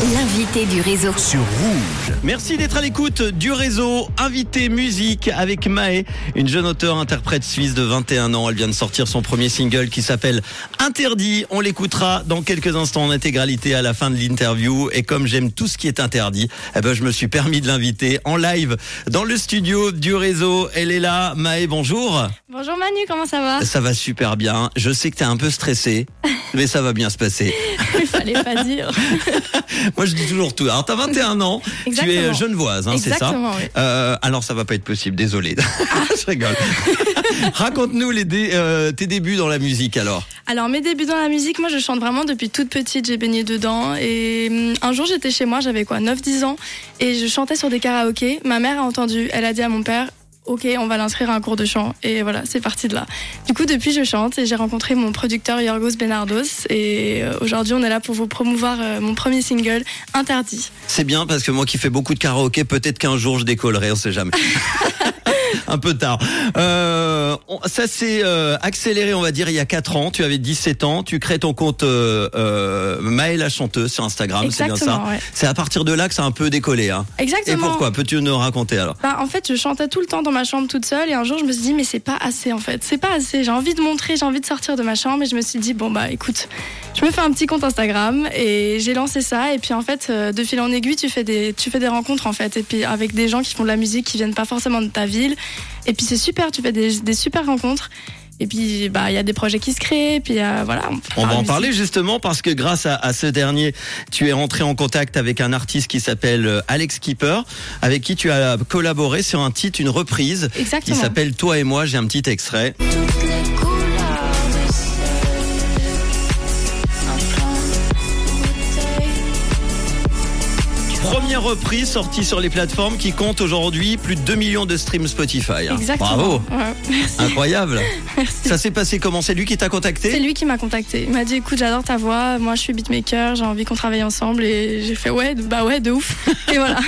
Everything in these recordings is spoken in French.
L'invité du réseau. sur Rouge. Merci d'être à l'écoute du réseau Invité Musique avec Maë, une jeune auteure-interprète suisse de 21 ans. Elle vient de sortir son premier single qui s'appelle Interdit. On l'écoutera dans quelques instants en intégralité à la fin de l'interview. Et comme j'aime tout ce qui est interdit, eh ben, je me suis permis de l'inviter en live dans le studio du réseau. Elle est là. Maë, bonjour. Bonjour Manu, comment ça va? Ça va super bien. Je sais que t'es un peu stressé, mais ça va bien se passer. Il fallait pas dire. Moi, je dis toujours tout. Alors, t'as 21 ans, tu es Exactement. genevoise, hein, c'est ça Exactement, oui. Euh, Alors, ça va pas être possible, désolé. je rigole. Raconte-nous dé- euh, tes débuts dans la musique, alors. Alors mes débuts dans la musique, moi je chante vraiment depuis toute petite, j'ai baigné dedans. Et hum, un jour j'étais chez moi, j'avais quoi 9-10 ans, et je chantais sur des karaokés. Ma mère a entendu, elle a dit à mon père, ok on va l'inscrire à un cours de chant. Et voilà, c'est parti de là. Du coup depuis je chante et j'ai rencontré mon producteur Yorgos Benardos. Et euh, aujourd'hui on est là pour vous promouvoir euh, mon premier single, Interdit. C'est bien parce que moi qui fais beaucoup de karaoké, peut-être qu'un jour je décollerai, on sait jamais. Un peu tard. Euh, ça s'est euh, accéléré, on va dire, il y a 4 ans. Tu avais 17 ans. Tu crées ton compte euh, euh, Maëlle la chanteuse sur Instagram, c'est bien ça ouais. C'est à partir de là que ça a un peu décollé. Hein. Et Exactement. pourquoi? Peux-tu nous raconter alors? Bah, en fait, je chantais tout le temps dans ma chambre toute seule et un jour je me suis dit mais c'est pas assez en fait, c'est pas assez. J'ai envie de montrer, j'ai envie de sortir de ma chambre et je me suis dit bon bah écoute, je me fais un petit compte Instagram et j'ai lancé ça et puis en fait euh, de fil en aiguille tu fais des tu fais des rencontres en fait et puis avec des gens qui font de la musique qui viennent pas forcément de ta ville et puis c'est super, tu fais des, des super rencontres et puis bah il y a des projets qui se créent et puis euh, voilà. On va en parle parler justement parce que grâce à, à ce dernier, tu es rentré en contact avec un artiste qui s'appelle euh, Alex Keeper, avec qui tu as collaboré sur un titre, une reprise qui Exactement. s'appelle Toi et moi. J'ai un petit extrait. Première reprise sortie sur les plateformes qui compte aujourd'hui plus de 2 millions de streams Spotify. Exactement. Bravo, Ouais, merci. incroyable. merci. Ça s'est passé comment? C'est lui qui t'a C'est contacté lui qui m'a contacté. Il m'a dit écoute, j'adore ta voix, moi je suis beatmaker, j'ai envie qu'on travaille ensemble et j'ai fait ouais, bah ouais, de ouf. Et voilà.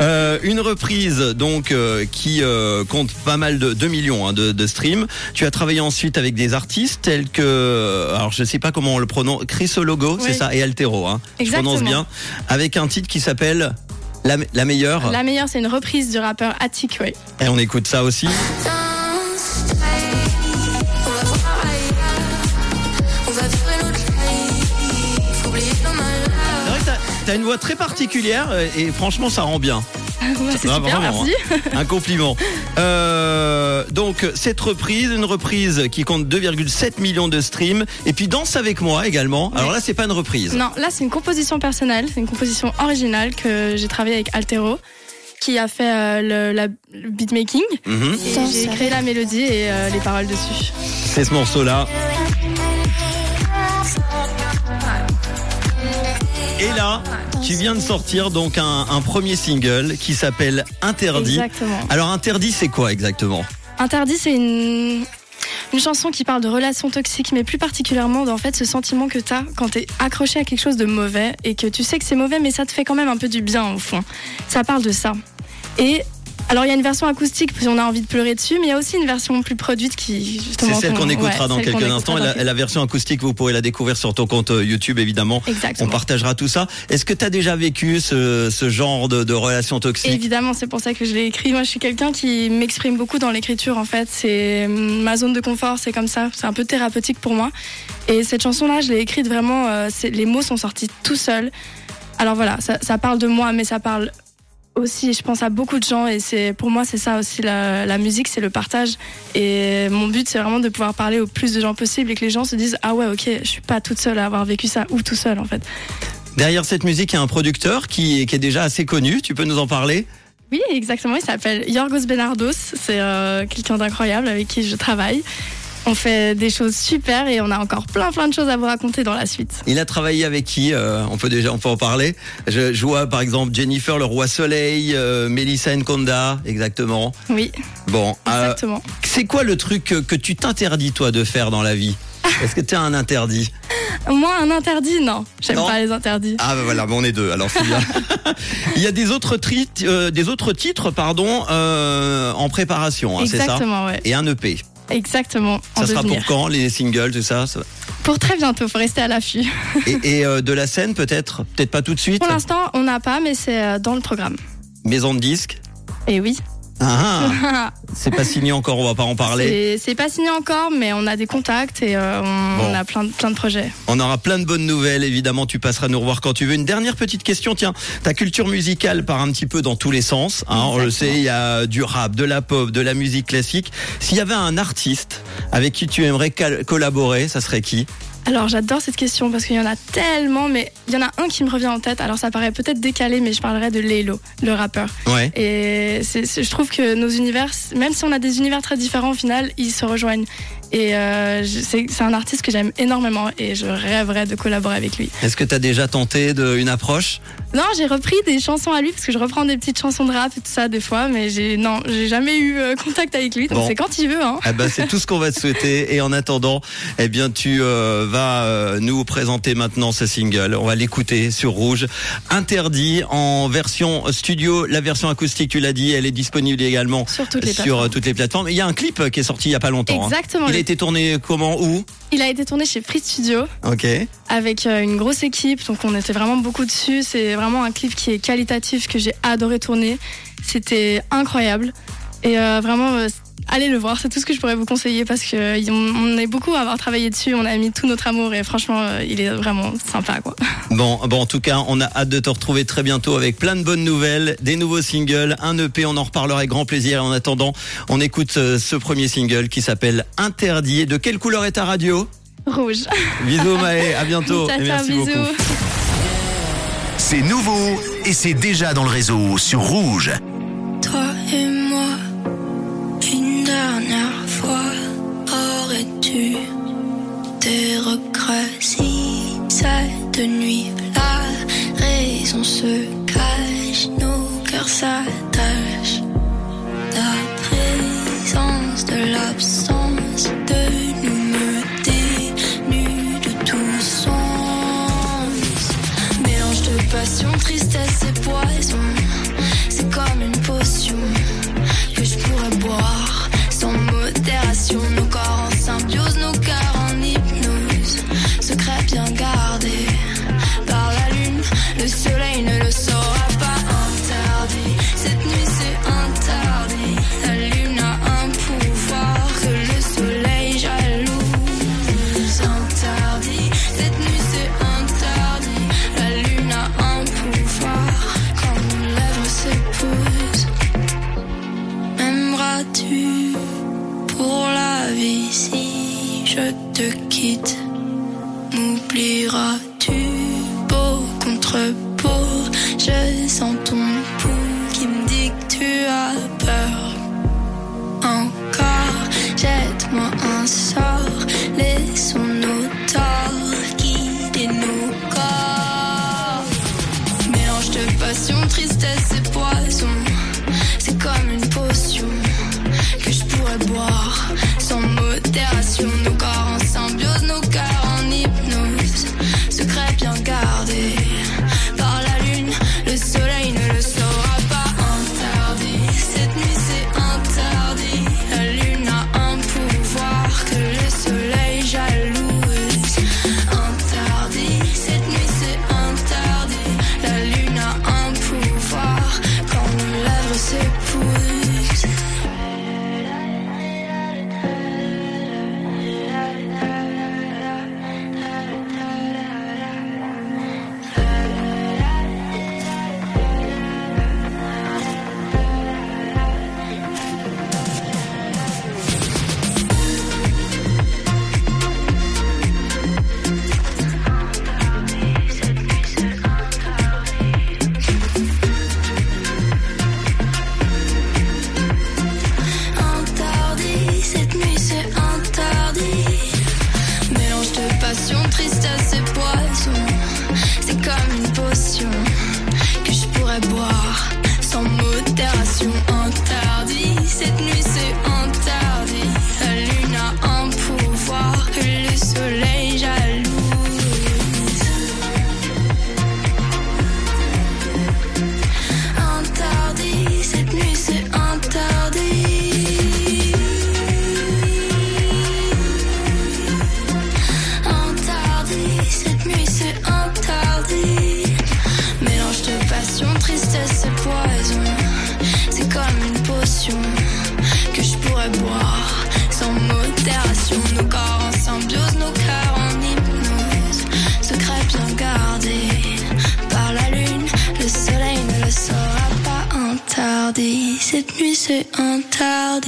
Euh, une reprise donc euh, qui euh, compte pas mal de 2 millions hein, de, de streams. Tu as travaillé ensuite avec des artistes tels que alors je sais pas comment on le prononce, Chris Logo, c'est ça, et Altero. Hein, je prononce bien. Avec un titre qui s'appelle la, la meilleure. La meilleure, c'est une reprise du rappeur Attic, ouais. Et on écoute ça aussi. T'as une voix très particulière euh, et franchement ça rend bien. C'est super, vraiment, merci. Un compliment. Euh, donc cette reprise, une reprise qui compte 2,7 millions de streams. Et puis Danse avec moi également. Alors là c'est pas une reprise. Non, là c'est une composition personnelle, c'est une composition originale que j'ai travaillée avec Altero, qui a fait euh, le, la- le beatmaking. Mhm. J'ai créé la mélodie et euh, les paroles dessus. C'est ce morceau-là. Et là, tu viens de sortir donc un, un premier single qui s'appelle Interdit. Exactement. Alors Interdit c'est quoi exactement? Interdit, c'est une, une chanson qui parle de relations toxiques, mais plus particulièrement d'en fait ce sentiment que tu as quand tu es accroché à quelque chose de mauvais et que tu sais que c'est mauvais, mais ça te fait quand même un peu du bien au fond. Ça parle de ça. Et alors il y a une version acoustique si on a envie de pleurer dessus, mais il y a aussi une version plus produite qui justement. C'est celle qu'on écoutera ouais, dans quelques instants. dans la, version acoustique, vous pourrez la découvrir sur ton compte euh, YouTube évidemment. On Exactement. partagera tout ça. Est-ce que tu as déjà vécu ce, ce genre de, de relation toxique? Évidemment, c'est pour ça que je l'ai écrit. Moi, je suis quelqu'un qui m'exprime beaucoup dans l'écriture, en fait. C'est hum, ma zone de confort, c'est comme ça. C'est un peu thérapeutique pour moi. Et cette chanson-là, je l'ai écrite vraiment. euh, les mots sont sortis tout seuls. Alors voilà, ça, ça parle de moi, mais ça parle aussi, je pense à beaucoup de gens. Et c'est pour moi, c'est ça aussi la, la musique, c'est le partage. Et mon but, c'est vraiment de pouvoir parler au plus de gens possible et que les gens se disent ah ouais, ok, je suis pas toute seule à avoir vécu ça ou tout seul, en fait. Derrière cette musique, il y a un producteur qui, qui est déjà assez connu. Tu peux nous en parler? Oui, exactement. Il s'appelle Yorgos Benardos. C'est euh, quelqu'un d'incroyable avec qui je travaille. On fait des choses super et on a encore plein plein de choses à vous raconter dans la suite. Il a travaillé avec qui Euh, On peut déjà, on peut en parler. Je, je vois par exemple Jennifer le roi soleil, euh, Melissa Nkonda, exactement. Oui, Bon, euh, exactement. c'est quoi le truc que, tu t'interdis toi de faire dans la vie? Est-ce que tu as un interdit? Moi, un interdit, non. J'aime Non. pas les interdits. Ah bah voilà, bon, on est deux, alors c'est bien. Il y a des autres, tri- euh, des autres titres pardon, euh, en préparation, hein, c'est ça? Exactement, ouais. Et un EP. Exactement. Ça sera pour quand les singles, tout ça, Pour très bientôt, faut rester à l'affût. et, euh, de la scène peut-être? Peut-être pas tout de suite? Pour l'instant, on n'a pas, mais c'est euh, dans le programme. Maison de disques? Et oui. Ah, c'est pas signé encore, on va pas en parler. C'est pas signé encore, mais on a des contacts et euh, on, a plein de, plein de projets. On aura plein de bonnes nouvelles, évidemment, tu passeras nous revoir quand tu veux. Une dernière petite question, tiens, ta culture musicale part un petit peu dans tous les sens. Hein, on le sait, il y a du rap, de la pop, de la musique classique. S'il y avait un artiste avec qui tu aimerais collaborer, ça serait qui? Alors j'adore cette question parce qu'il y en a tellement, mais il y en a un qui me revient en tête. Alors ça paraît peut-être décalé, mais je parlerai de Lélo, le rappeur. Ouais. Et je trouve que nos univers, même si on a des univers très différents, au final, ils se rejoignent. Et euh, c'est un artiste que j'aime énormément et je rêverais de collaborer avec lui. Est-ce que tu as déjà tenté de, une approche? Non, j'ai repris des chansons à lui parce que je reprends des petites chansons de rap et tout ça des fois, mais j'ai non, j'ai jamais eu euh, contact avec lui. Donc c'est quand il veut. Hein. Eh ben, c'est tout ce qu'on va te souhaiter. Et en attendant, eh bien tu euh, vas euh, nous présenter maintenant ce single. On va l'écouter sur Rouge. Interdit en version studio, la version acoustique, tu l'as dit, elle est disponible également sur toutes les, sur plateformes. toutes les plateformes. Il y a un clip qui est sorti il y a pas longtemps. Hein. Exactement été tourné comment Où Il a été tourné chez Free Studio. Ok. Avec euh, une grosse équipe, donc on était vraiment beaucoup dessus. C'est vraiment un clip qui est qualitatif que j'ai adoré tourner. C'était incroyable. Et euh, vraiment, euh, allez le voir, c'est tout ce que je pourrais vous conseiller parce qu'on est beaucoup à avoir travaillé dessus, on a mis tout notre amour et franchement, euh, il est vraiment sympa quoi. Bon, bon, en tout cas, on a hâte de te retrouver très bientôt avec plein de bonnes nouvelles, des nouveaux singles, un EP, on en reparlera avec grand plaisir. Et en attendant, on écoute euh, ce premier single qui s'appelle Interdit. De quelle couleur est ta radio? Rouge. Bisous Maë, à bientôt. et merci beaucoup. C'est nouveau et c'est déjà dans le réseau sur Rouge. Cette nuit la raison se cache, nos cœurs s'attachent. so c'est poison. C'est comme une potion que je pourrais boire sans modération. Nos corps en symbiose, nos cœurs en hypnose. Secret bien gardé par la lune. Le soleil ne le saura pas interdit. Cette nuit, c'est interdit.